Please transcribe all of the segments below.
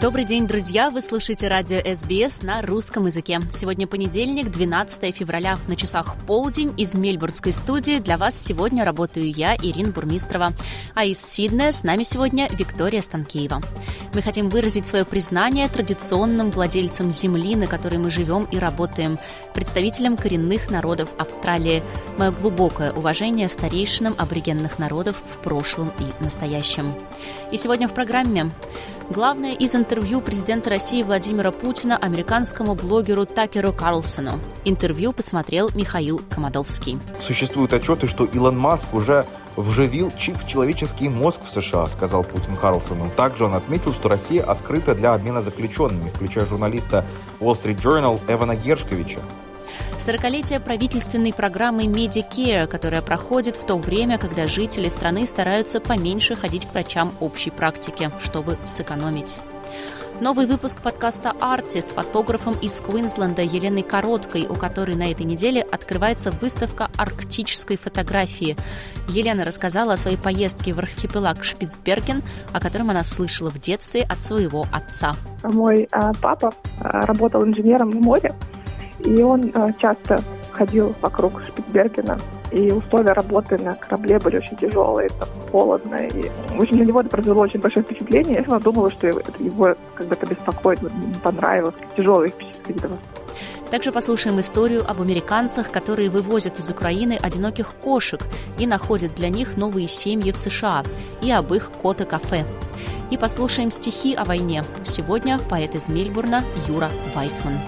Добрый день, друзья! Вы слушаете радио СБС на русском языке. Сегодня понедельник, 12 февраля. На часах полдень из Мельбурнской студии. Для вас сегодня работаю я, Ирина Бурмистрова. А из Сиднея с нами сегодня Виктория Станкеева. Мы хотим выразить свое признание традиционным владельцам земли, на которой мы живем и работаем, представителям коренных народов Австралии. Мое глубокое уважение старейшинам аборигенных народов в прошлом и настоящем. И сегодня в программе Главное из интервью президента России Владимира Путина американскому блогеру Такеру Карлсону. Интервью посмотрел Михаил Комадовский. Существуют отчеты, что Илон Маск уже вживил чип в человеческий мозг в США, сказал Путин Карлсону. Также он отметил, что Россия открыта для обмена заключенными, включая журналиста Wall Street Journal Эвана Гершковича. 40-летие правительственной программы Medicare, которая проходит в то время, когда жители страны стараются поменьше ходить к врачам общей практики, чтобы сэкономить. Новый выпуск подкаста «Арти» с фотографом из Квинсленда Еленой Короткой, у которой на этой неделе открывается выставка арктической фотографии. Елена рассказала о своей поездке в архипелаг Шпицберген, о котором она слышала в детстве от своего отца. Мой а, папа а, работал инженером в море, и он э, часто ходил вокруг Шпицбергена, и условия работы на корабле были очень тяжелые, там, холодно, и в общем, на него это произвело очень большое впечатление. Я думала, что его как бы это беспокоит, не понравилось, тяжелые впечатления. Также послушаем историю об американцах, которые вывозят из Украины одиноких кошек и находят для них новые семьи в США, и об их кота-кафе. И послушаем стихи о войне. Сегодня поэт из Мельбурна Юра Вайсман.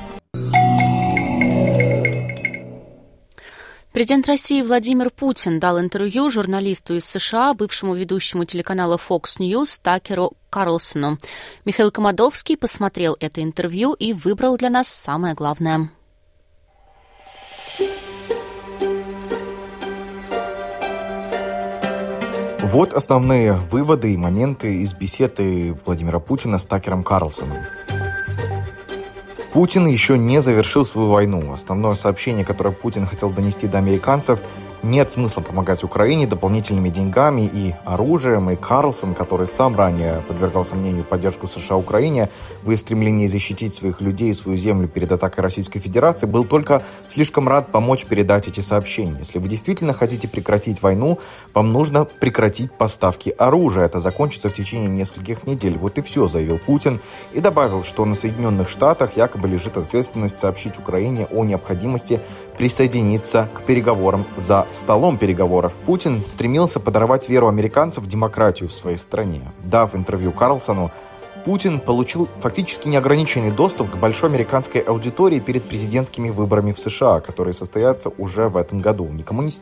Президент России Владимир Путин дал интервью журналисту из США, бывшему ведущему телеканала Fox News Такеру Карлсону. Михаил Комадовский посмотрел это интервью и выбрал для нас самое главное. Вот основные выводы и моменты из беседы Владимира Путина с Такером Карлсоном. Путин еще не завершил свою войну. Основное сообщение, которое Путин хотел донести до американцев – нет смысла помогать Украине дополнительными деньгами и оружием, и Карлсон, который сам ранее подвергал сомнению поддержку США Украине в стремлении защитить своих людей и свою землю перед атакой Российской Федерации, был только слишком рад помочь передать эти сообщения. Если вы действительно хотите прекратить войну, вам нужно прекратить поставки оружия. Это закончится в течение нескольких недель. Вот и все, заявил Путин. И добавил, что на Соединенных Штатах якобы лежит ответственность сообщить Украине о необходимости присоединиться к переговорам за столом переговоров. Путин стремился подорвать веру американцев в демократию в своей стране. Дав интервью Карлсону, Путин получил фактически неограниченный доступ к большой американской аудитории перед президентскими выборами в США, которые состоятся уже в этом году. Никому не,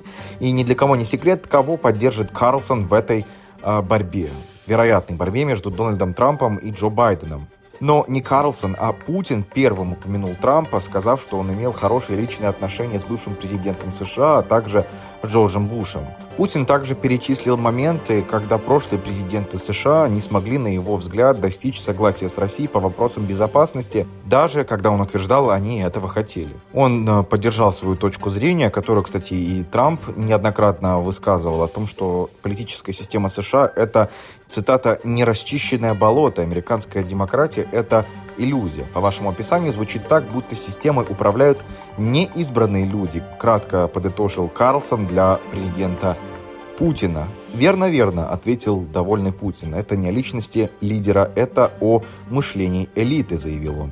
и ни для кого не секрет, кого поддержит Карлсон в этой э, борьбе. Вероятной борьбе между Дональдом Трампом и Джо Байденом. Но не Карлсон, а Путин первым упомянул Трампа, сказав, что он имел хорошие личные отношения с бывшим президентом США, а также Джорджем Бушем. Путин также перечислил моменты, когда прошлые президенты США не смогли, на его взгляд, достичь согласия с Россией по вопросам безопасности, даже когда он утверждал, они этого хотели. Он э, поддержал свою точку зрения, которую, кстати, и Трамп неоднократно высказывал о том, что политическая система США — это, цитата, «нерасчищенное болото, американская демократия — это иллюзия». По вашему описанию звучит так, будто системой управляют неизбранные люди, кратко подытожил Карлсон для президента Путина. Верно, верно, ответил довольный Путин. Это не о личности лидера, это о мышлении элиты, заявил он.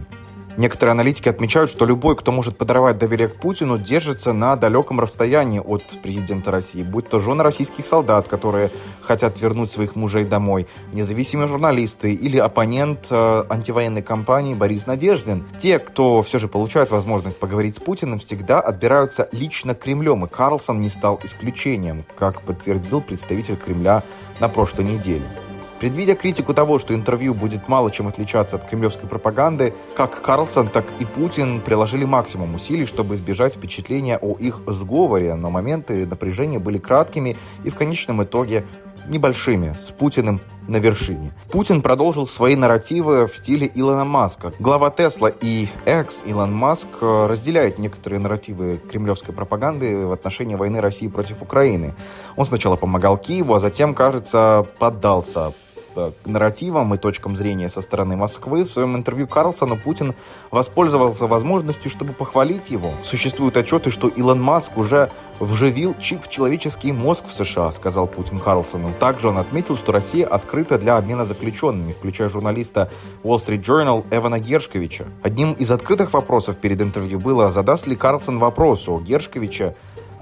Некоторые аналитики отмечают, что любой, кто может подорвать доверие к Путину, держится на далеком расстоянии от президента России, будь то жены российских солдат, которые хотят вернуть своих мужей домой, независимые журналисты или оппонент э, антивоенной кампании Борис Надеждин. Те, кто все же получает возможность поговорить с Путиным, всегда отбираются лично Кремлем, и Карлсон не стал исключением, как подтвердил представитель Кремля на прошлой неделе. Предвидя критику того, что интервью будет мало чем отличаться от кремлевской пропаганды, как Карлсон, так и Путин приложили максимум усилий, чтобы избежать впечатления о их сговоре, но моменты напряжения были краткими и в конечном итоге небольшими, с Путиным на вершине. Путин продолжил свои нарративы в стиле Илона Маска. Глава Тесла и экс Илон Маск э, разделяет некоторые нарративы кремлевской пропаганды в отношении войны России против Украины. Он сначала помогал Киеву, а затем, кажется, поддался нарративам и точкам зрения со стороны Москвы. В своем интервью Карлсону Путин воспользовался возможностью, чтобы похвалить его. Существуют отчеты, что Илон Маск уже вживил чип в человеческий мозг в США, сказал Путин Карлсону. Также он отметил, что Россия открыта для обмена заключенными, включая журналиста Wall Street Journal Эвана Гершковича. Одним из открытых вопросов перед интервью было, задаст ли Карлсон вопрос о Гершковича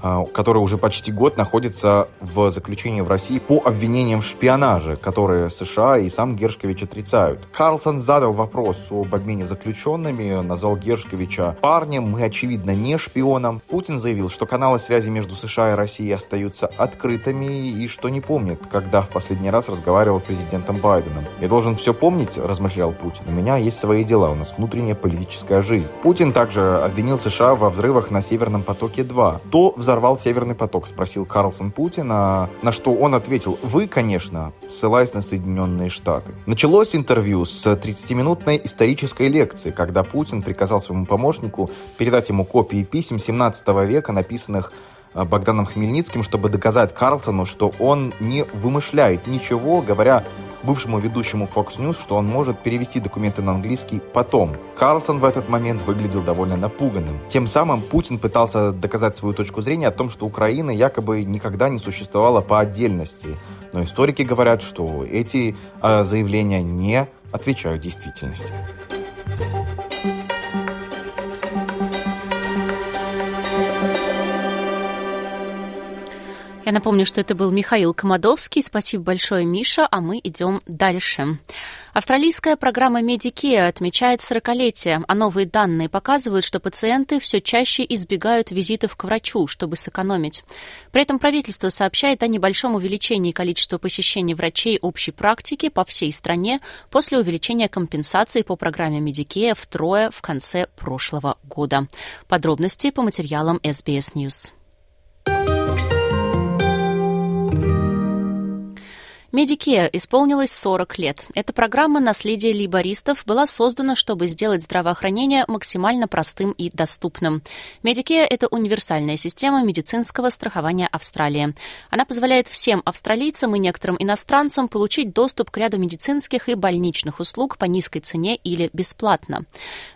который уже почти год находится в заключении в России по обвинениям в шпионаже, которые США и сам Гершкович отрицают. Карлсон задал вопрос об обмене заключенными, назвал Гершковича парнем, мы, очевидно, не шпионом. Путин заявил, что каналы связи между США и Россией остаются открытыми и что не помнит, когда в последний раз разговаривал с президентом Байденом. «Я должен все помнить», — размышлял Путин. «У меня есть свои дела, у нас внутренняя политическая жизнь». Путин также обвинил США во взрывах на Северном потоке-2. То в взорвал «Северный поток», спросил Карлсон Путина, на что он ответил, вы, конечно, ссылаясь на Соединенные Штаты. Началось интервью с 30-минутной исторической лекции, когда Путин приказал своему помощнику передать ему копии писем 17 века, написанных э, Богданом Хмельницким, чтобы доказать Карлсону, что он не вымышляет ничего, говоря бывшему ведущему Fox News, что он может перевести документы на английский потом. Карлсон в этот момент выглядел довольно напуганным. Тем самым Путин пытался доказать свою точку зрения о том, что Украина якобы никогда не существовала по отдельности. Но историки говорят, что эти э, заявления не отвечают действительности. Я напомню, что это был Михаил Комадовский. Спасибо большое, Миша, а мы идем дальше. Австралийская программа Medicare отмечает 40-летие, а новые данные показывают, что пациенты все чаще избегают визитов к врачу, чтобы сэкономить. При этом правительство сообщает о небольшом увеличении количества посещений врачей общей практики по всей стране после увеличения компенсации по программе Medicare втрое в конце прошлого года. Подробности по материалам SBS News. Medicare исполнилось 40 лет. Эта программа наследия лейбористов была создана, чтобы сделать здравоохранение максимально простым и доступным. Medicare – это универсальная система медицинского страхования Австралии. Она позволяет всем австралийцам и некоторым иностранцам получить доступ к ряду медицинских и больничных услуг по низкой цене или бесплатно.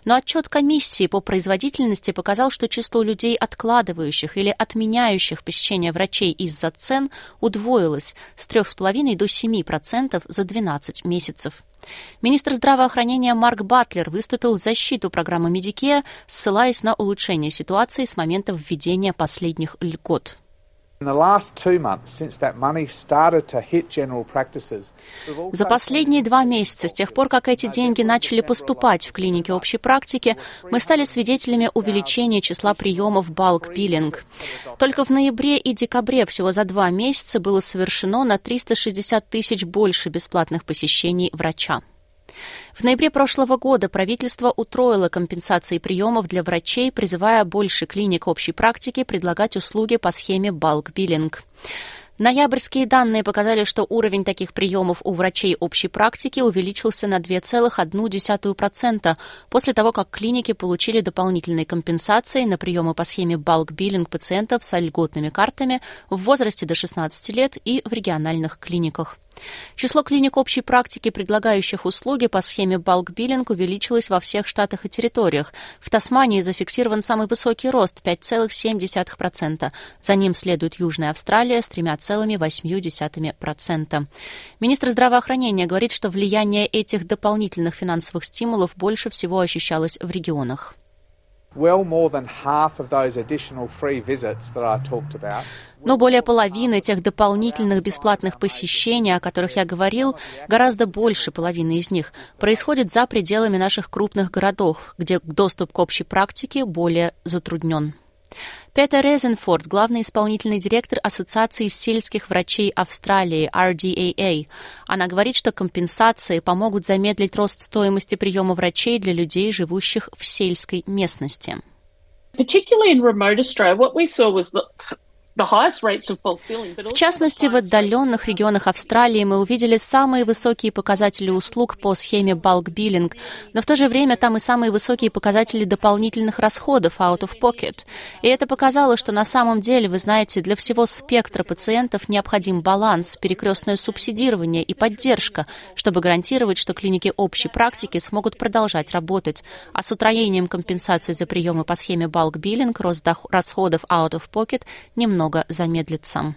Но отчет комиссии по производительности показал, что число людей, откладывающих или отменяющих посещение врачей из-за цен, удвоилось с 3,5 до 7% за 12 месяцев. Министр здравоохранения Марк Батлер выступил в защиту программы Медике, ссылаясь на улучшение ситуации с момента введения последних льгот. За последние два месяца, с тех пор, как эти деньги начали поступать в клинике общей практики, мы стали свидетелями увеличения числа приемов billing. Только в ноябре и декабре всего за два месяца было совершено на 360 тысяч больше бесплатных посещений врача. В ноябре прошлого года правительство утроило компенсации приемов для врачей, призывая больше клиник общей практики предлагать услуги по схеме billing. Ноябрьские данные показали, что уровень таких приемов у врачей общей практики увеличился на 2,1% после того, как клиники получили дополнительные компенсации на приемы по схеме billing пациентов с льготными картами в возрасте до 16 лет и в региональных клиниках. Число клиник общей практики, предлагающих услуги по схеме billing, увеличилось во всех штатах и территориях. В Тасмании зафиксирован самый высокий рост – 5,7%. За ним следует Южная Австралия с 3,8%. Министр здравоохранения говорит, что влияние этих дополнительных финансовых стимулов больше всего ощущалось в регионах. Но более половины тех дополнительных бесплатных посещений, о которых я говорил, гораздо больше половины из них, происходит за пределами наших крупных городов, где доступ к общей практике более затруднен. Петер Резенфорд, главный исполнительный директор Ассоциации сельских врачей Австралии, RDAA. Она говорит, что компенсации помогут замедлить рост стоимости приема врачей для людей, живущих в сельской местности. Particularly in remote Australia, what we saw was that в частности, в отдаленных регионах Австралии мы увидели самые высокие показатели услуг по схеме bulk billing, но в то же время там и самые высокие показатели дополнительных расходов out of pocket. И это показало, что на самом деле, вы знаете, для всего спектра пациентов необходим баланс, перекрестное субсидирование и поддержка, чтобы гарантировать, что клиники общей практики смогут продолжать работать. А с утроением компенсации за приемы по схеме bulk billing рост расходов out of pocket немного немного замедлится.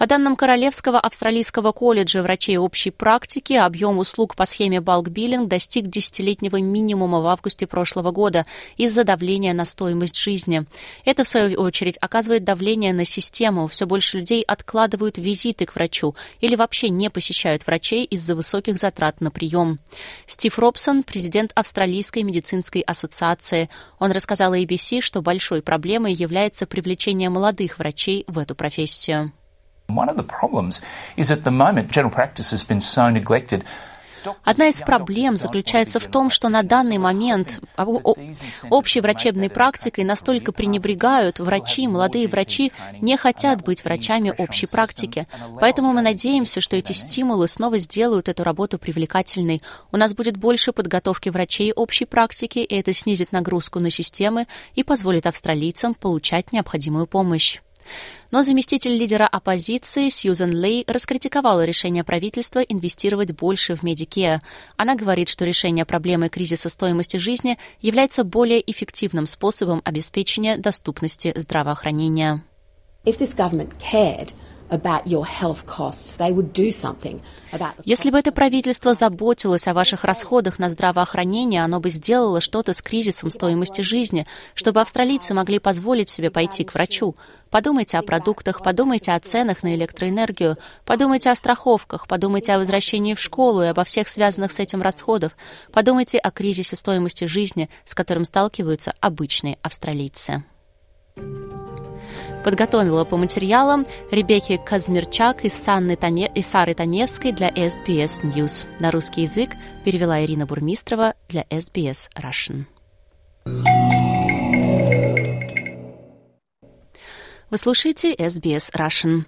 По данным Королевского австралийского колледжа врачей общей практики, объем услуг по схеме балк-биллинг достиг десятилетнего минимума в августе прошлого года из-за давления на стоимость жизни. Это, в свою очередь, оказывает давление на систему. Все больше людей откладывают визиты к врачу или вообще не посещают врачей из-за высоких затрат на прием. Стив Робсон, президент Австралийской медицинской ассоциации, он рассказал ABC, что большой проблемой является привлечение молодых врачей в эту профессию. Одна из проблем заключается в том, что на данный момент общей врачебной практикой настолько пренебрегают врачи, молодые врачи не хотят быть врачами общей практики. Поэтому мы надеемся, что эти стимулы снова сделают эту работу привлекательной. У нас будет больше подготовки врачей общей практики, и это снизит нагрузку на системы и позволит австралийцам получать необходимую помощь. Но заместитель лидера оппозиции Сьюзен Лей раскритиковала решение правительства инвестировать больше в Medicare. Она говорит, что решение проблемы кризиса стоимости жизни является более эффективным способом обеспечения доступности здравоохранения. If this government cared если бы это правительство заботилось о ваших расходах на здравоохранение, оно бы сделало что-то с кризисом стоимости жизни, чтобы австралийцы могли позволить себе пойти к врачу. Подумайте о продуктах, подумайте о ценах на электроэнергию, подумайте о страховках, подумайте о возвращении в школу и обо всех связанных с этим расходах, подумайте о кризисе стоимости жизни, с которым сталкиваются обычные австралийцы. Подготовила по материалам Ребекки Казмирчак и, Санны Томе... и Сары Томевской для SBS News. На русский язык перевела Ирина Бурмистрова для SBS Russian. Вы слушаете SBS Russian.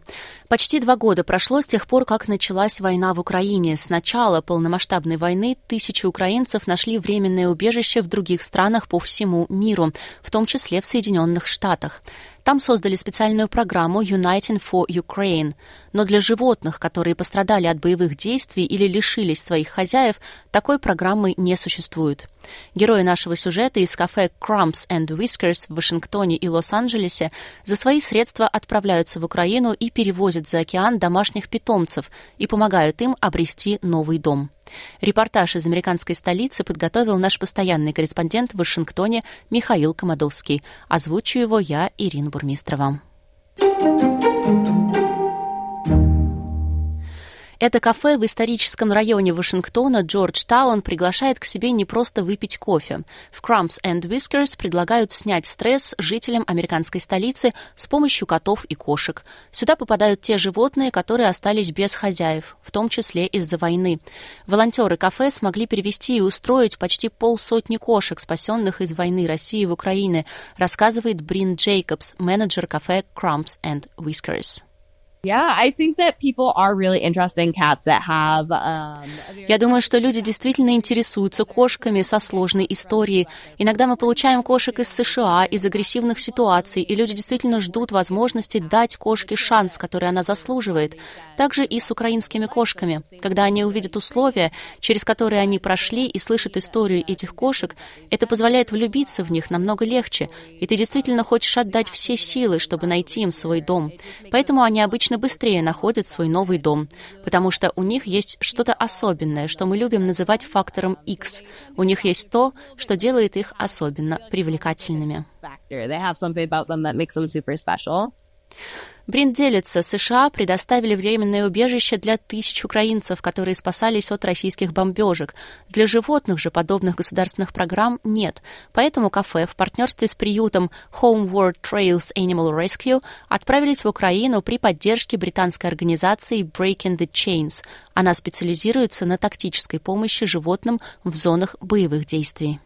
Почти два года прошло с тех пор, как началась война в Украине. С начала полномасштабной войны тысячи украинцев нашли временное убежище в других странах по всему миру, в том числе в Соединенных Штатах. Там создали специальную программу Uniting for Ukraine. Но для животных, которые пострадали от боевых действий или лишились своих хозяев, такой программы не существует. Герои нашего сюжета из кафе Crumbs and Whiskers в Вашингтоне и Лос-Анджелесе за свои средства отправляются в Украину и перевозят за океан домашних питомцев и помогают им обрести новый дом. Репортаж из американской столицы подготовил наш постоянный корреспондент в Вашингтоне Михаил Комадовский. Озвучу его я, Ирина Бурмистрова. Это кафе в историческом районе Вашингтона Джорджтаун приглашает к себе не просто выпить кофе. В Crumbs and Whiskers предлагают снять стресс жителям американской столицы с помощью котов и кошек. Сюда попадают те животные, которые остались без хозяев, в том числе из-за войны. Волонтеры кафе смогли перевести и устроить почти полсотни кошек, спасенных из войны России в Украине, рассказывает Брин Джейкобс, менеджер кафе Crumbs and Whiskers. Я думаю, что люди действительно интересуются кошками со сложной историей. Иногда мы получаем кошек из США, из агрессивных ситуаций, и люди действительно ждут возможности дать кошке шанс, который она заслуживает. Также и с украинскими кошками. Когда они увидят условия, через которые они прошли, и слышат историю этих кошек, это позволяет влюбиться в них намного легче, и ты действительно хочешь отдать все силы, чтобы найти им свой дом. Поэтому они обычно обычно быстрее находят свой новый дом, потому что у них есть что-то особенное, что мы любим называть фактором X. У них есть то, что делает их особенно привлекательными. Брин делится, США предоставили временное убежище для тысяч украинцев, которые спасались от российских бомбежек. Для животных же подобных государственных программ нет. Поэтому кафе в партнерстве с приютом Homeward Trails Animal Rescue отправились в Украину при поддержке британской организации Breaking the Chains. Она специализируется на тактической помощи животным в зонах боевых действий.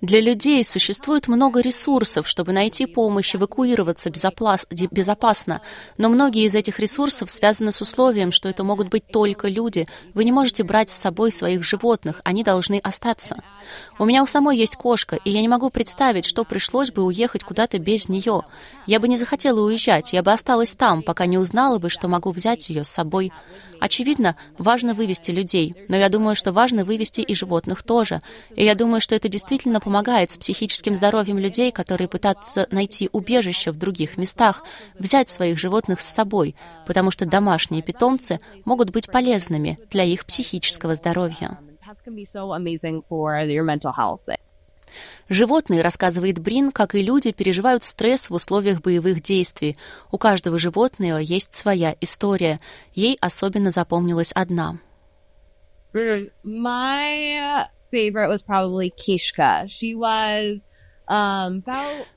Для людей существует много ресурсов, чтобы найти помощь, эвакуироваться безопасно. Но многие из этих ресурсов связаны с условием, что это могут быть только люди. Вы не можете брать с собой своих животных, они должны остаться. У меня у самой есть кошка, и я не могу представить, что пришлось бы уехать куда-то без нее. Я бы не захотела уезжать, я бы осталась там, пока не узнала бы, что могу взять ее с собой. Очевидно, важно вывести людей, но я думаю, что важно вывести и животных тоже. И я думаю, что это действительно помогает с психическим здоровьем людей, которые пытаются найти убежище в других местах, взять своих животных с собой, потому что домашние питомцы могут быть полезными для их психического здоровья. Животные, рассказывает Брин, как и люди, переживают стресс в условиях боевых действий. У каждого животного есть своя история. Ей особенно запомнилась одна. My favorite was probably Kishka. She was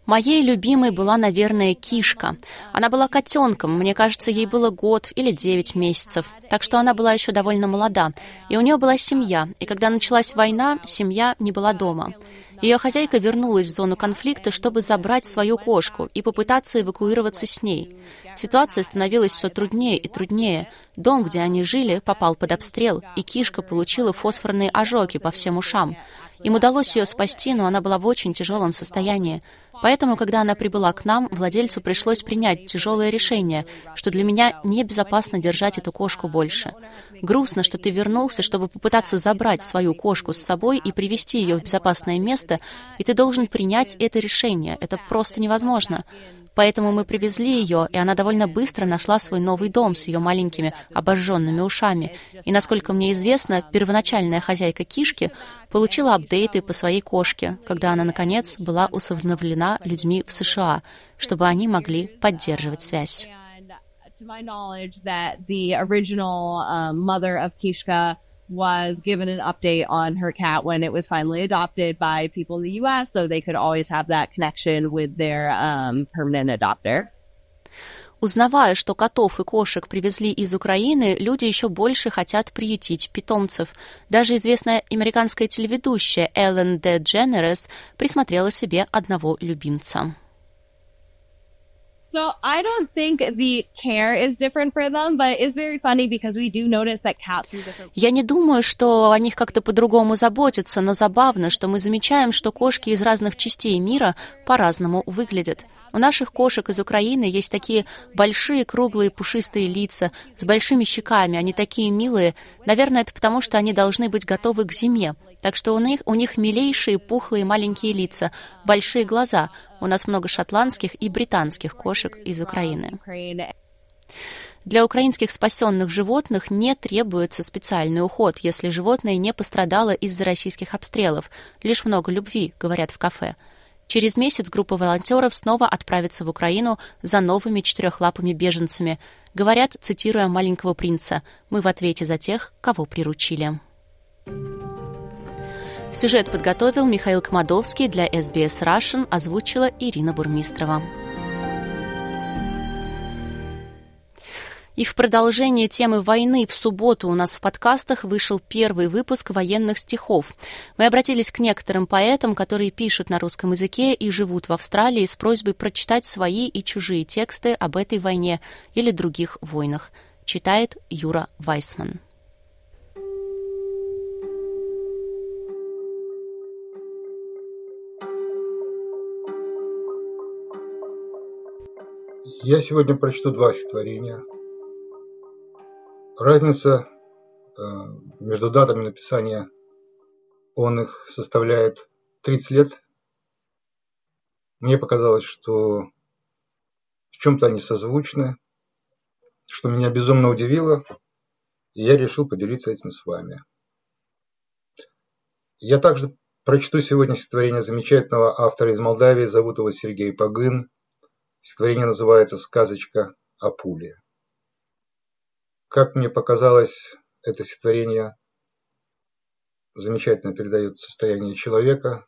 Моей любимой была, наверное, кишка. Она была котенком, мне кажется, ей было год или девять месяцев, так что она была еще довольно молода. И у нее была семья, и когда началась война, семья не была дома. Ее хозяйка вернулась в зону конфликта, чтобы забрать свою кошку и попытаться эвакуироваться с ней. Ситуация становилась все труднее и труднее. Дом, где они жили, попал под обстрел, и кишка получила фосфорные ожоги по всем ушам. Им удалось ее спасти, но она была в очень тяжелом состоянии. Поэтому, когда она прибыла к нам, владельцу пришлось принять тяжелое решение, что для меня небезопасно держать эту кошку больше. Грустно, что ты вернулся, чтобы попытаться забрать свою кошку с собой и привести ее в безопасное место, и ты должен принять это решение. Это просто невозможно. Поэтому мы привезли ее, и она довольно быстро нашла свой новый дом с ее маленькими обожженными ушами. И, насколько мне известно, первоначальная хозяйка кишки получила апдейты по своей кошке, когда она, наконец, была усыновлена людьми в США, чтобы они могли поддерживать связь. To my knowledge, that the original um, mother of Kishka was given an update on her cat when it was finally adopted by people in the US, so they could always have that connection with their um, permanent adopter. Узнавая, что котов и кошек привезли из Украины, люди еще больше хотят приютить питомцев. Даже известная американская телеведущая Эллен Де Дженерес присмотрела себе одного любимца. So I don't think the care is different for them, but it's very funny because we do notice that cats different... Я не думаю, что о них как-то по-другому заботятся, но забавно, что мы замечаем, что кошки из разных частей мира по-разному выглядят. У наших кошек из Украины есть такие большие, круглые, пушистые лица с большими щеками. Они такие милые. Наверное, это потому, что они должны быть готовы к зиме. Так что у них, у них милейшие, пухлые, маленькие лица, большие глаза. У нас много шотландских и британских кошек из Украины. Для украинских спасенных животных не требуется специальный уход, если животное не пострадало из-за российских обстрелов. Лишь много любви, говорят в кафе. Через месяц группа волонтеров снова отправится в Украину за новыми четырехлапыми беженцами. Говорят, цитируя маленького принца, «Мы в ответе за тех, кого приручили». Сюжет подготовил Михаил Комадовский для SBS Russian, озвучила Ирина Бурмистрова. И в продолжение темы войны в субботу у нас в подкастах вышел первый выпуск военных стихов. Мы обратились к некоторым поэтам, которые пишут на русском языке и живут в Австралии с просьбой прочитать свои и чужие тексты об этой войне или других войнах. Читает Юра Вайсман. Я сегодня прочту два стихотворения. Разница э, между датами написания он их составляет 30 лет. Мне показалось, что в чем-то они созвучны, что меня безумно удивило, и я решил поделиться этим с вами. Я также Прочту сегодня стихотворение замечательного автора из Молдавии, зовут его Сергей Погын. Стихотворение называется «Сказочка о пуле». Как мне показалось, это стихотворение замечательно передает состояние человека,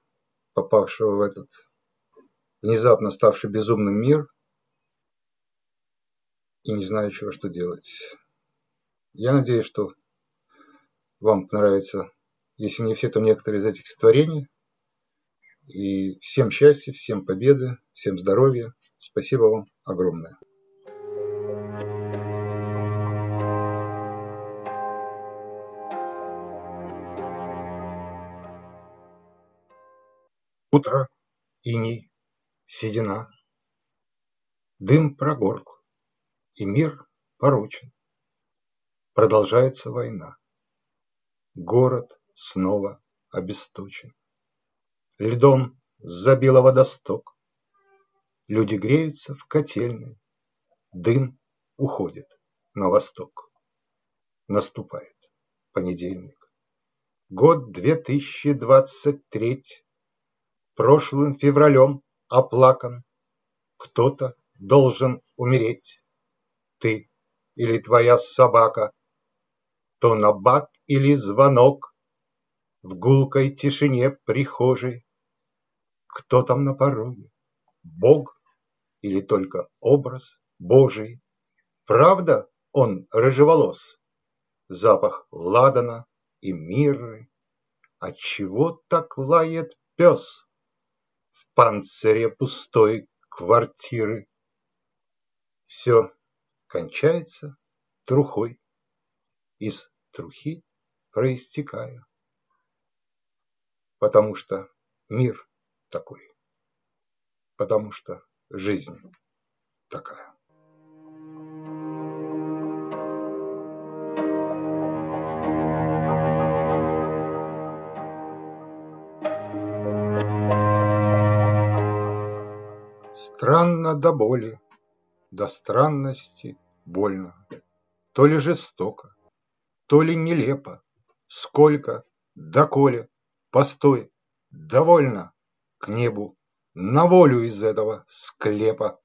попавшего в этот внезапно ставший безумным мир и не знающего, что делать. Я надеюсь, что вам понравится, если не все, то некоторые из этих стихотворений. И всем счастья, всем победы, всем здоровья. Спасибо вам огромное. Утро, иней, седина, Дым прогоркл, и мир порочен. Продолжается война. Город снова обесточен. Льдом забило водосток. Люди греются в котельной. Дым уходит на восток. Наступает понедельник. Год 2023. Прошлым февралем оплакан. Кто-то должен умереть. Ты или твоя собака то набат или звонок В гулкой тишине прихожей. Кто там на пороге? Бог или только образ Божий? Правда он рыжеволос? Запах ладана и мирры. Отчего так лает пес В панцире пустой квартиры? Все кончается трухой из трухи проистекая. Потому что мир такой. Потому что жизнь такая. Странно до боли, до странности больно, То ли жестоко, то ли нелепо, сколько, доколе, постой, довольно, к небу, на волю из этого склепа,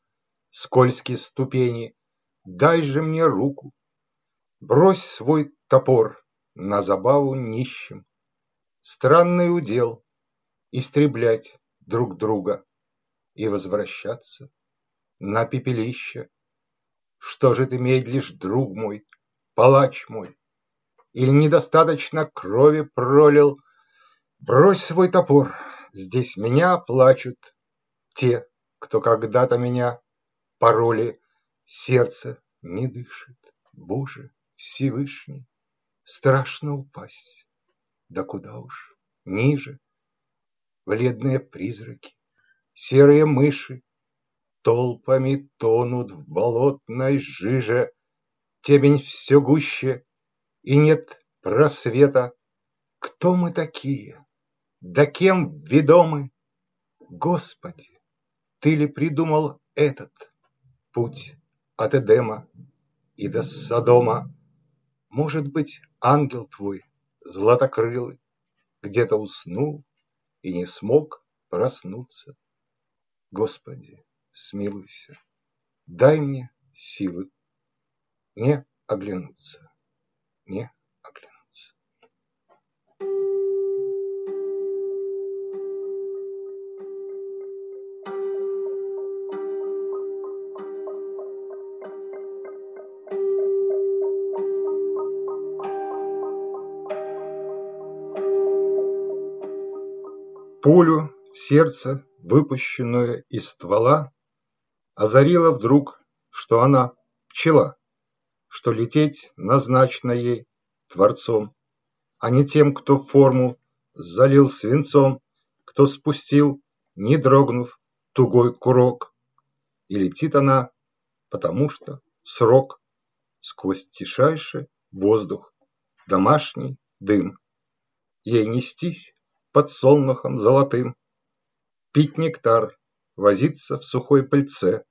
скользкие ступени, дай же мне руку, брось свой топор на забаву нищим, странный удел истреблять друг друга и возвращаться на пепелище. Что же ты медлишь, друг мой, палач мой? Или недостаточно крови пролил? Брось свой топор, здесь меня плачут те, кто когда-то меня пороли. Сердце не дышит, Боже Всевышний, страшно упасть. Да куда уж, ниже. Бледные призраки, серые мыши Толпами тонут в болотной жиже, Темень все гуще, и нет просвета. Кто мы такие? Да кем ведомы? Господи, ты ли придумал этот путь от Эдема и до Содома? Может быть, ангел твой, златокрылый, где-то уснул и не смог проснуться. Господи, смилуйся, дай мне силы не оглянуться не Пулю в сердце, выпущенную из ствола, озарила вдруг, что она пчела что лететь назначено ей Творцом, а не тем, кто форму залил свинцом, кто спустил, не дрогнув, тугой курок. И летит она, потому что срок сквозь тишайший воздух, домашний дым. Ей нестись под солнухом золотым, пить нектар, возиться в сухой пыльце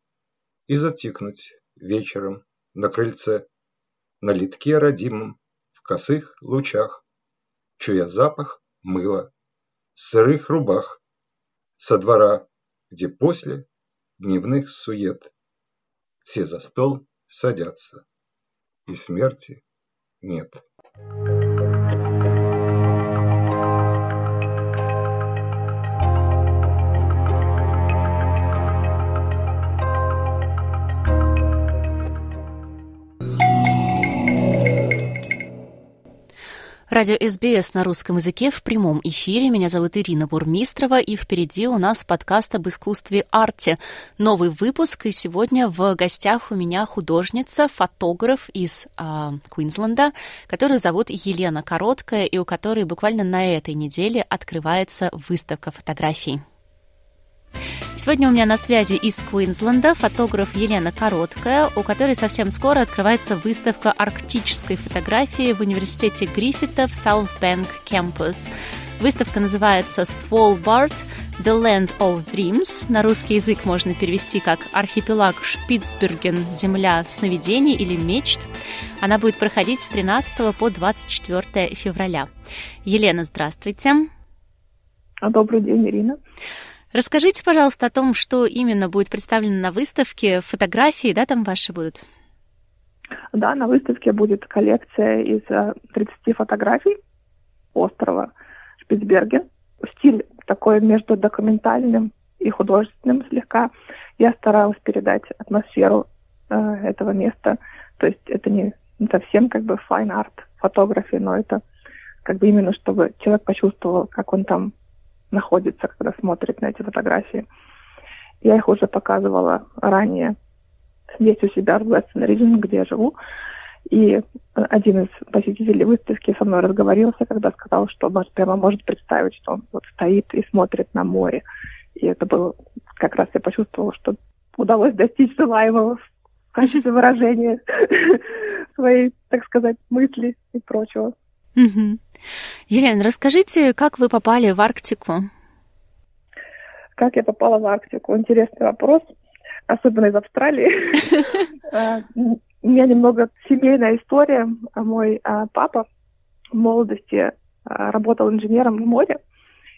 и затихнуть вечером на крыльце, на литке родимом, в косых лучах, чуя запах мыла, сырых рубах, со двора, где после дневных сует все за стол садятся, и смерти нет. Радио СБС на русском языке в прямом эфире. Меня зовут Ирина Бурмистрова, и впереди у нас подкаст об искусстве арте. Новый выпуск, и сегодня в гостях у меня художница, фотограф из э, Квинсленда, которую зовут Елена Короткая, и у которой буквально на этой неделе открывается выставка фотографий. Сегодня у меня на связи из Квинсленда фотограф Елена Короткая, у которой совсем скоро открывается выставка арктической фотографии в университете Гриффита в Southbank Campus. Выставка называется Svalbard – The Land of Dreams. На русский язык можно перевести как «Архипелаг Шпицберген. Земля сновидений» или «Мечт». Она будет проходить с 13 по 24 февраля. Елена, здравствуйте. Добрый день, Ирина. Расскажите, пожалуйста, о том, что именно будет представлено на выставке, фотографии, да, там ваши будут? Да, на выставке будет коллекция из 30 э, фотографий острова Шпицберген. Стиль такой между документальным и художественным слегка. Я старалась передать атмосферу э, этого места. То есть это не, не совсем как бы fine art фотографии, но это как бы именно чтобы человек почувствовал, как он там находится, когда смотрит на эти фотографии. Я их уже показывала ранее здесь у себя в Western Region, где я живу. И один из посетителей выставки со мной разговорился, когда сказал, что может, прямо может представить, что он вот стоит и смотрит на море. И это было как раз я почувствовала, что удалось достичь желаемого в качестве выражения своей, так сказать, мысли и прочего. Угу. Елена, расскажите, как вы попали в Арктику? Как я попала в Арктику? Интересный вопрос, особенно из Австралии. А, у меня немного семейная история. Мой а, папа в молодости а, работал инженером в море,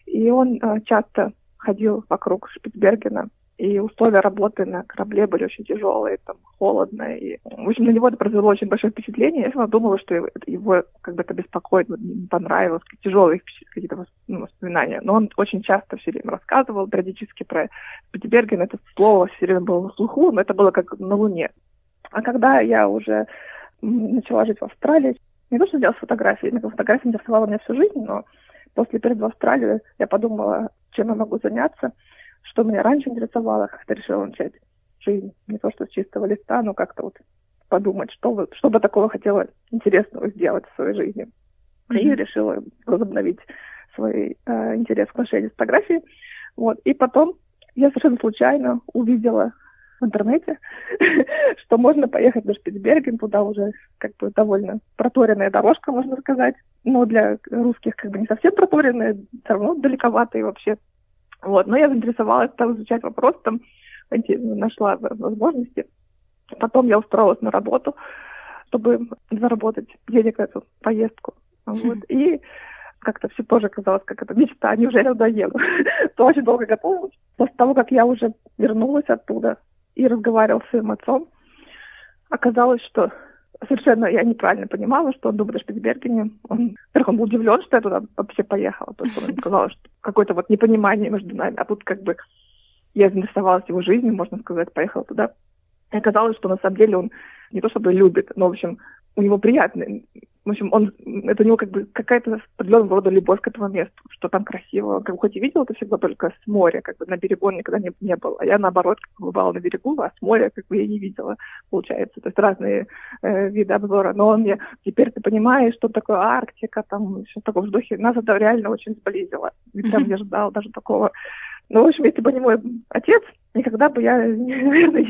и он часто ходил вокруг Шпицбергена и условия работы на корабле были очень тяжелые, там, холодно. И, в общем, на него это произвело очень большое впечатление. Я всегда думала, что его, как бы это беспокоит, не понравилось, тяжелые какие-то ну, воспоминания. Но он очень часто все время рассказывал, периодически про Спитберген. Это слово все время было на слуху, но это было как на Луне. А когда я уже начала жить в Австралии, не то, что делать фотографии, фотография интересовала меня всю жизнь, но после переезда в Австралию я подумала, чем я могу заняться – что меня раньше интересовало, как-то решила начать жизнь не то что с чистого листа, но как-то вот подумать, что, вы, что бы такого хотела интересного сделать в своей жизни. Mm-hmm. И решила возобновить свой э, интерес к отношению с фотографией. Вот. И потом я совершенно случайно увидела в интернете, что можно поехать до Шпицберген, туда уже как бы довольно проторенная дорожка, можно сказать. Но для русских как бы не совсем проторенная, все равно далековато и вообще вот. Но я заинтересовалась, стала изучать вопрос, там нашла возможности. Потом я устроилась на работу, чтобы заработать денег на эту поездку. Вот. И как-то все тоже казалось, как это мечта, неужели туда еду? То очень долго готовилась. После того, как я уже вернулась оттуда и разговаривала с своим отцом, оказалось, что совершенно я неправильно понимала, что он думает о Шпицбергене. Он, во-первых, он был удивлен, что я туда вообще поехала, потому что он сказал, что какое-то вот непонимание между нами. А тут как бы я заинтересовалась его жизнью, можно сказать, поехала туда. И оказалось, что на самом деле он не то чтобы любит, но, в общем, у него приятный в общем, он, это у него как бы какая-то определенного рода любовь к этому месту, что там красиво. Как бы хоть и видел это всегда только с моря, как бы на берегу он никогда не, не был. А я, наоборот, как бы бывала на берегу, а с моря как бы я не видела, получается. То есть разные э, виды обзора. Но он мне, теперь ты понимаешь, что такое Арктика, там, все в таком вздохе. Нас это реально очень сблизило. Ведь там не ждал даже такого ну, в общем, если бы не мой отец, никогда бы я, наверное,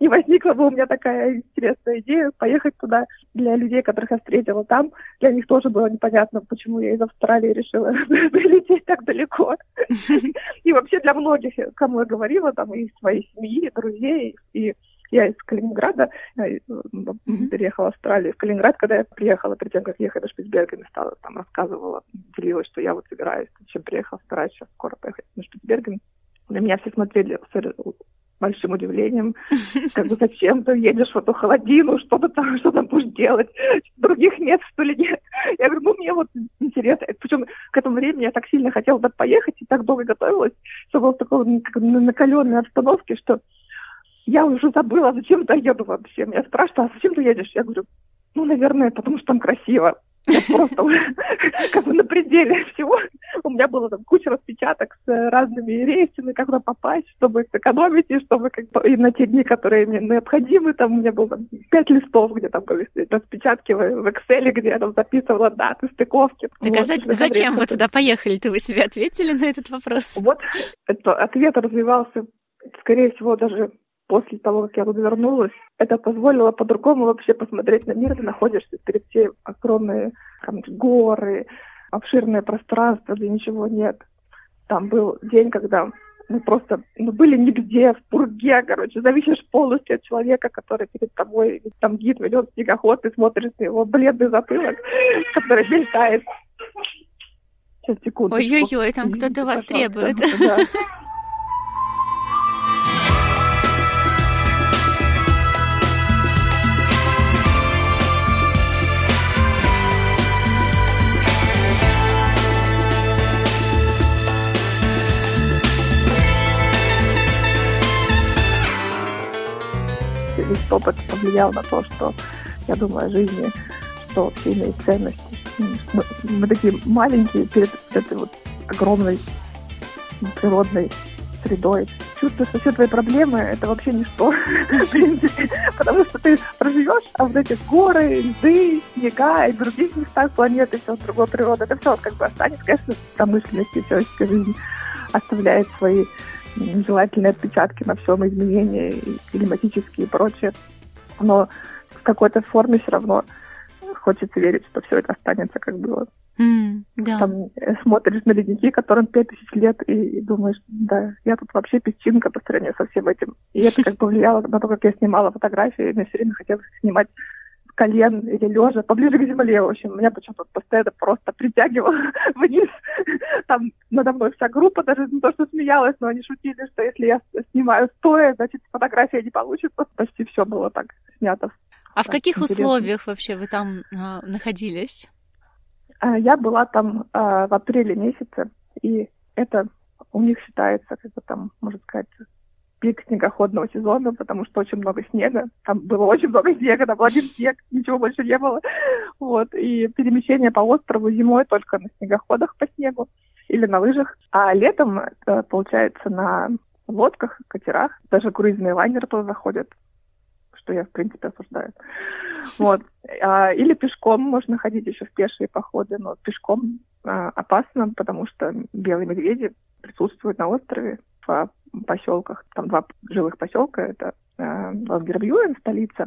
не возникла бы у меня такая интересная идея поехать туда для людей, которых я встретила там. Для них тоже было непонятно, почему я из Австралии решила прилететь так далеко. И вообще для многих, кому я говорила, там, и своей семьи, и друзей, и Я из Калининграда э, переехала в Австралию, в Калининград, когда я приехала, перед тем, как ехать до Шпицберген, стала там рассказывала, делилась, что я вот собираюсь, чем приехала, стараюсь сейчас скоро поехать на Шпицберген. На меня все смотрели большим удивлением. Как бы зачем ты едешь в эту холодину, что ты там, что там будешь делать? Других нет, что ли, нет? Я говорю, ну, мне вот интересно. Причем к этому времени я так сильно хотела бы поехать и так долго готовилась, что было в такой как, накаленной обстановке, что я уже забыла, зачем я еду вообще. Меня спрашивают, а зачем ты едешь? Я говорю, ну, наверное, потому что там красиво. Я просто как бы на пределе всего. У меня было там куча распечаток с разными рейсами, как туда попасть, чтобы сэкономить, и чтобы как бы и на те дни, которые мне необходимы, там у меня было там, пять листов, где там были распечатки в, в Excel, где я там записывала даты, стыковки. Так вот, а за, зачем вы туда поехали? Ты вы себе ответили на этот вопрос? Вот это, ответ развивался, скорее всего, даже после того, как я вернулась, это позволило по-другому вообще посмотреть на мир. Ты находишься перед все огромные там, горы, обширное пространство, где ничего нет. Там был день, когда мы просто ну, были нигде, в пурге, короче, зависишь полностью от человека, который перед тобой, там гид ведет снегоход, ты смотришь на его бледный затылок, который мелькает. Сейчас, секунду. Ой-ой-ой, там кто-то вас требует. Да. Опыт повлиял на то, что я думаю о жизни, что имеет ценности. Мы, мы такие маленькие перед этой вот огромной природной средой. Чувство, что все твои проблемы — это вообще ничто, в принципе, потому что ты проживешь, а вот эти горы, льды, снега и других местах планеты, все другой природы, это все как бы останется, конечно, промышленность и человеческая жизнь оставляет свои нежелательные отпечатки на всем изменения климатические и прочее. Но в какой-то форме все равно хочется верить, что все это останется, как было. Mm, да. Там э, смотришь на ледники, которым пять тысяч лет, и, и думаешь, да, я тут вообще песчинка по сравнению со всем этим. И это как бы влияло на то, как я снимала фотографии. Мне все время хотелось снимать колен или лежа, поближе к земле, в общем. Меня почему-то постоянно просто притягивало вниз. Там надо мной вся группа даже не то, что смеялась, но они шутили, что если я снимаю стоя, значит, фотография не получится. Почти все было так снято. А в каких интересно. условиях вообще вы там а, находились? А, я была там а, в апреле месяце, и это у них считается, как бы там, можно сказать, пик снегоходного сезона, потому что очень много снега. Там было очень много снега, там был один снег, ничего больше не было. Вот. И перемещение по острову зимой только на снегоходах по снегу или на лыжах. А летом, получается, на лодках, катерах, даже круизные лайнеры туда заходят, что я, в принципе, осуждаю. Вот. А, или пешком можно ходить еще в пешие походы, но пешком а, опасно, потому что белые медведи присутствуют на острове в поселках. Там два жилых поселка. Это э, Лангербьюен, столица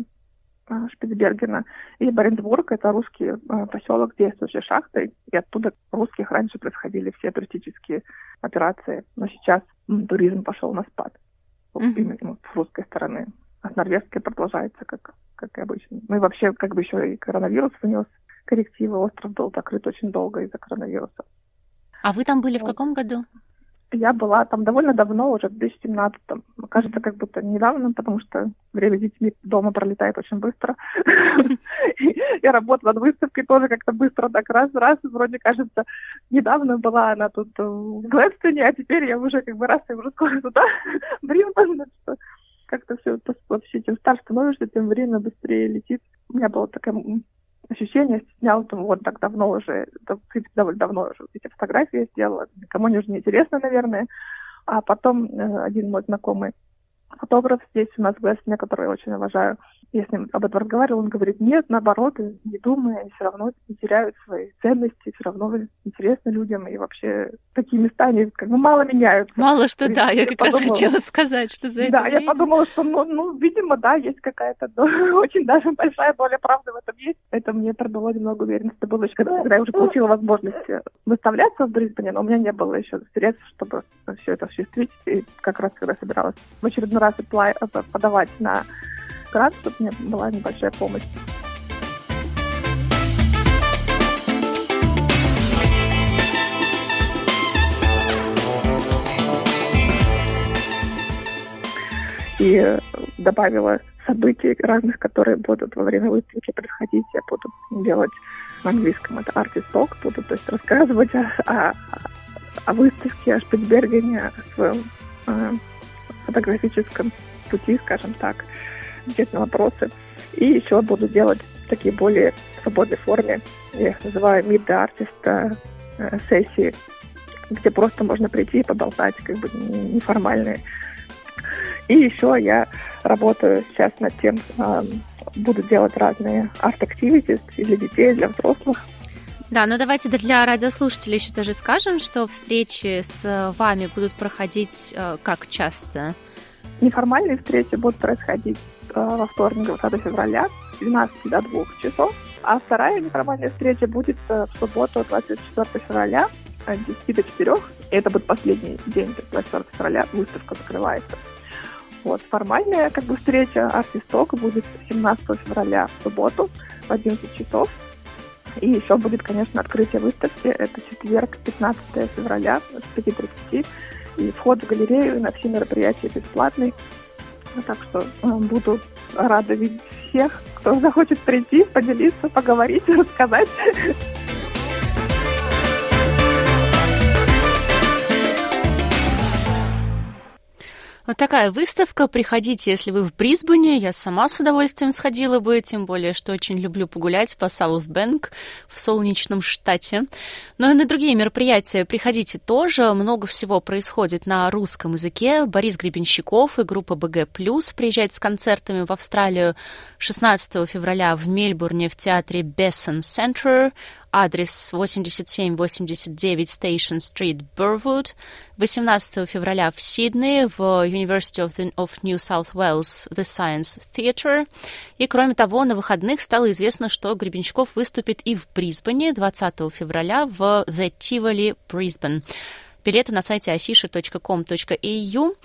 э, Шпицбергена, и Баренцбург, это русский э, поселок, действующий шахтой, и оттуда русских раньше происходили все туристические операции, но сейчас м, туризм пошел на спад mm-hmm. именно с русской стороны, а с норвежской продолжается, как, как и обычно. Ну и вообще, как бы еще и коронавирус внес коррективы, остров был закрыт очень долго из-за коронавируса. А вы там были в каком году? Я была там довольно давно, уже в 2017-м. Кажется, как будто недавно, потому что время с детьми дома пролетает очень быстро. Я работала над выставкой тоже как-то быстро, так раз-раз. Вроде кажется, недавно была она тут в Глэдстоне, а теперь я уже как бы раз, я уже скоро туда. Бринбан, как-то все вообще, чем старше становишься, тем время быстрее летит. У меня была такая ощущение, снял там вот так давно уже, довольно давно уже эти фотографии сделала, никому не уже не интересно, наверное. А потом э, один мой знакомый фотограф здесь у нас в Гвестне, который я очень уважаю, я с ним об этом разговаривала, он говорит, нет, наоборот, не думая, они все равно теряют свои ценности, все равно интересны людям, и вообще такие места, они как бы мало меняются. Мало что, да, я, я как подумала, раз хотела сказать, что за это Да, время... я подумала, что, ну, ну, видимо, да, есть какая-то очень даже большая доля правды в этом есть. Это мне придало немного уверенности. Это было еще, когда, когда я уже получила возможность выставляться в Брисбене, но у меня не было еще средств, чтобы все это осуществить. И как раз когда собиралась в очередной раз подавать на экран, чтобы мне была небольшая помощь. и добавила событий разных, которые будут во время выставки происходить. Я буду делать на английском это artist talk, буду то есть рассказывать о, о, о выставке, о Шпицбергене, о своем э, фотографическом пути, скажем так, ответ на вопросы. И еще буду делать такие более свободной форме, я их называю Meet the Artist э, сессии, где просто можно прийти и поболтать, как бы неформальные. И еще я работаю сейчас над тем, э, буду делать разные арт-активити для детей, для взрослых. Да, ну давайте для радиослушателей еще тоже скажем, что встречи с вами будут проходить э, как часто? Неформальные встречи будут происходить э, во вторник, 20 февраля, с 12 до 2 часов. А вторая неформальная встреча будет э, в субботу, 24 февраля, с 10 до 4. И это будет последний день, 24 февраля, выставка закрывается. Вот, формальная как бы встреча Артисток будет 17 февраля в субботу в 11 часов. И еще будет, конечно, открытие выставки. Это четверг, 15 февраля с 5.30. И вход в галерею на все мероприятия бесплатный. Так что э, буду рада видеть всех, кто захочет прийти, поделиться, поговорить, рассказать. Вот такая выставка. Приходите, если вы в Брисбене. Я сама с удовольствием сходила бы, тем более, что очень люблю погулять по Саутбэнк в солнечном штате. Но и на другие мероприятия приходите тоже. Много всего происходит на русском языке. Борис Гребенщиков и группа БГ+, приезжает с концертами в Австралию 16 февраля в Мельбурне в театре Бессон Центр адрес 8789 Station Street, Burwood. 18 февраля в Сиднее в University of, the, of New South Wales The Science Theatre. И, кроме того, на выходных стало известно, что Гребенщиков выступит и в Брисбене 20 февраля в The Tivoli Brisbane. Билеты на сайте afisha.com.au.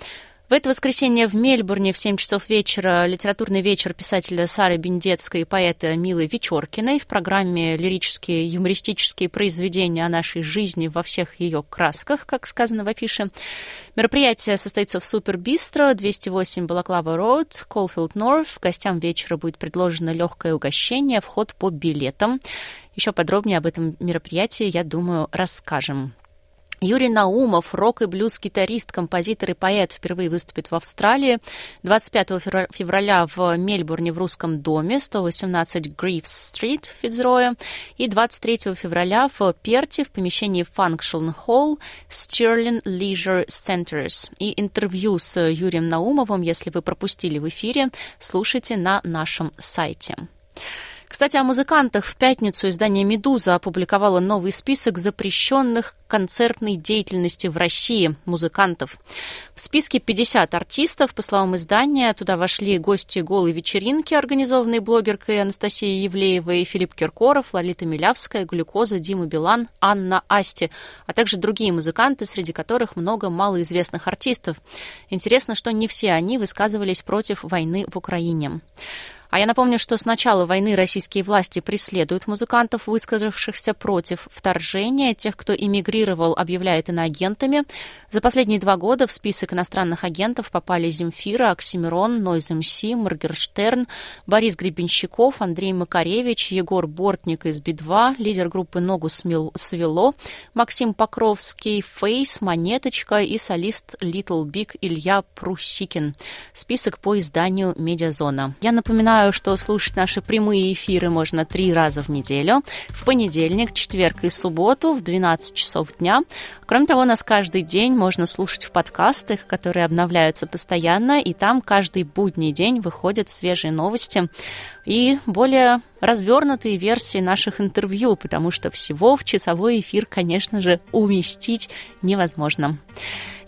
В это воскресенье в Мельбурне в 7 часов вечера литературный вечер писателя Сары Бендецкой и поэта Милы Вечеркиной в программе лирические юмористические произведения о нашей жизни во всех ее красках, как сказано в афише. Мероприятие состоится в Супер Бистро, 208 Балаклава Роуд, Колфилд Норф. Гостям вечера будет предложено легкое угощение, вход по билетам. Еще подробнее об этом мероприятии, я думаю, расскажем. Юрий Наумов, рок- и блюз-гитарист, композитор и поэт, впервые выступит в Австралии. 25 февраля в Мельбурне в Русском доме, 118 Грифс-стрит в Фицроя. И 23 февраля в Перте в помещении Function Hall Stirling Leisure Centers. И интервью с Юрием Наумовым, если вы пропустили в эфире, слушайте на нашем сайте. Кстати, о музыкантах. В пятницу издание «Медуза» опубликовало новый список запрещенных концертной деятельности в России музыкантов. В списке 50 артистов, по словам издания, туда вошли гости голой вечеринки, организованной блогеркой Анастасией Евлеевой, Филипп Киркоров, Лолита Милявская, Глюкоза, Дима Билан, Анна Асти, а также другие музыканты, среди которых много малоизвестных артистов. Интересно, что не все они высказывались против войны в Украине. А я напомню, что с начала войны российские власти преследуют музыкантов, высказавшихся против вторжения. Тех, кто эмигрировал, объявляют иноагентами. За последние два года в список иностранных агентов попали Земфира, Оксимирон, Нойз МС, Моргерштерн, Борис Гребенщиков, Андрей Макаревич, Егор Бортник из Би-2, лидер группы «Ногу свело», Максим Покровский, Фейс, Монеточка и солист Little Big Илья Прусикин. Список по изданию «Медиазона». Я напоминаю, Напоминаю, что слушать наши прямые эфиры можно три раза в неделю. В понедельник, четверг и субботу в 12 часов дня. Кроме того, нас каждый день можно слушать в подкастах, которые обновляются постоянно, и там каждый будний день выходят свежие новости. и более развернутые версии наших интервью, потому что всего в часовой эфир, конечно же, уместить невозможно.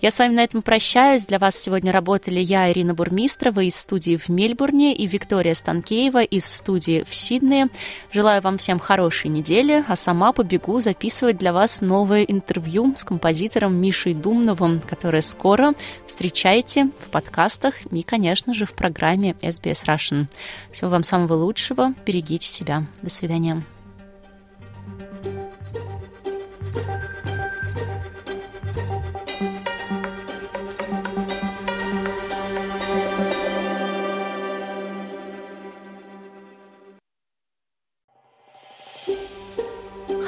Я с вами на этом прощаюсь. Для вас сегодня работали я, Ирина Бурмистрова, из студии в Мельбурне, и Виктория Станкеева из студии в Сиднее. Желаю вам всем хорошей недели, а сама побегу записывать для вас новое интервью с композитором Мишей Думновым, которое скоро встречайте в подкастах и, конечно же, в программе SBS Russian. Всего вам самого лучшего, берегите себя. До свидания.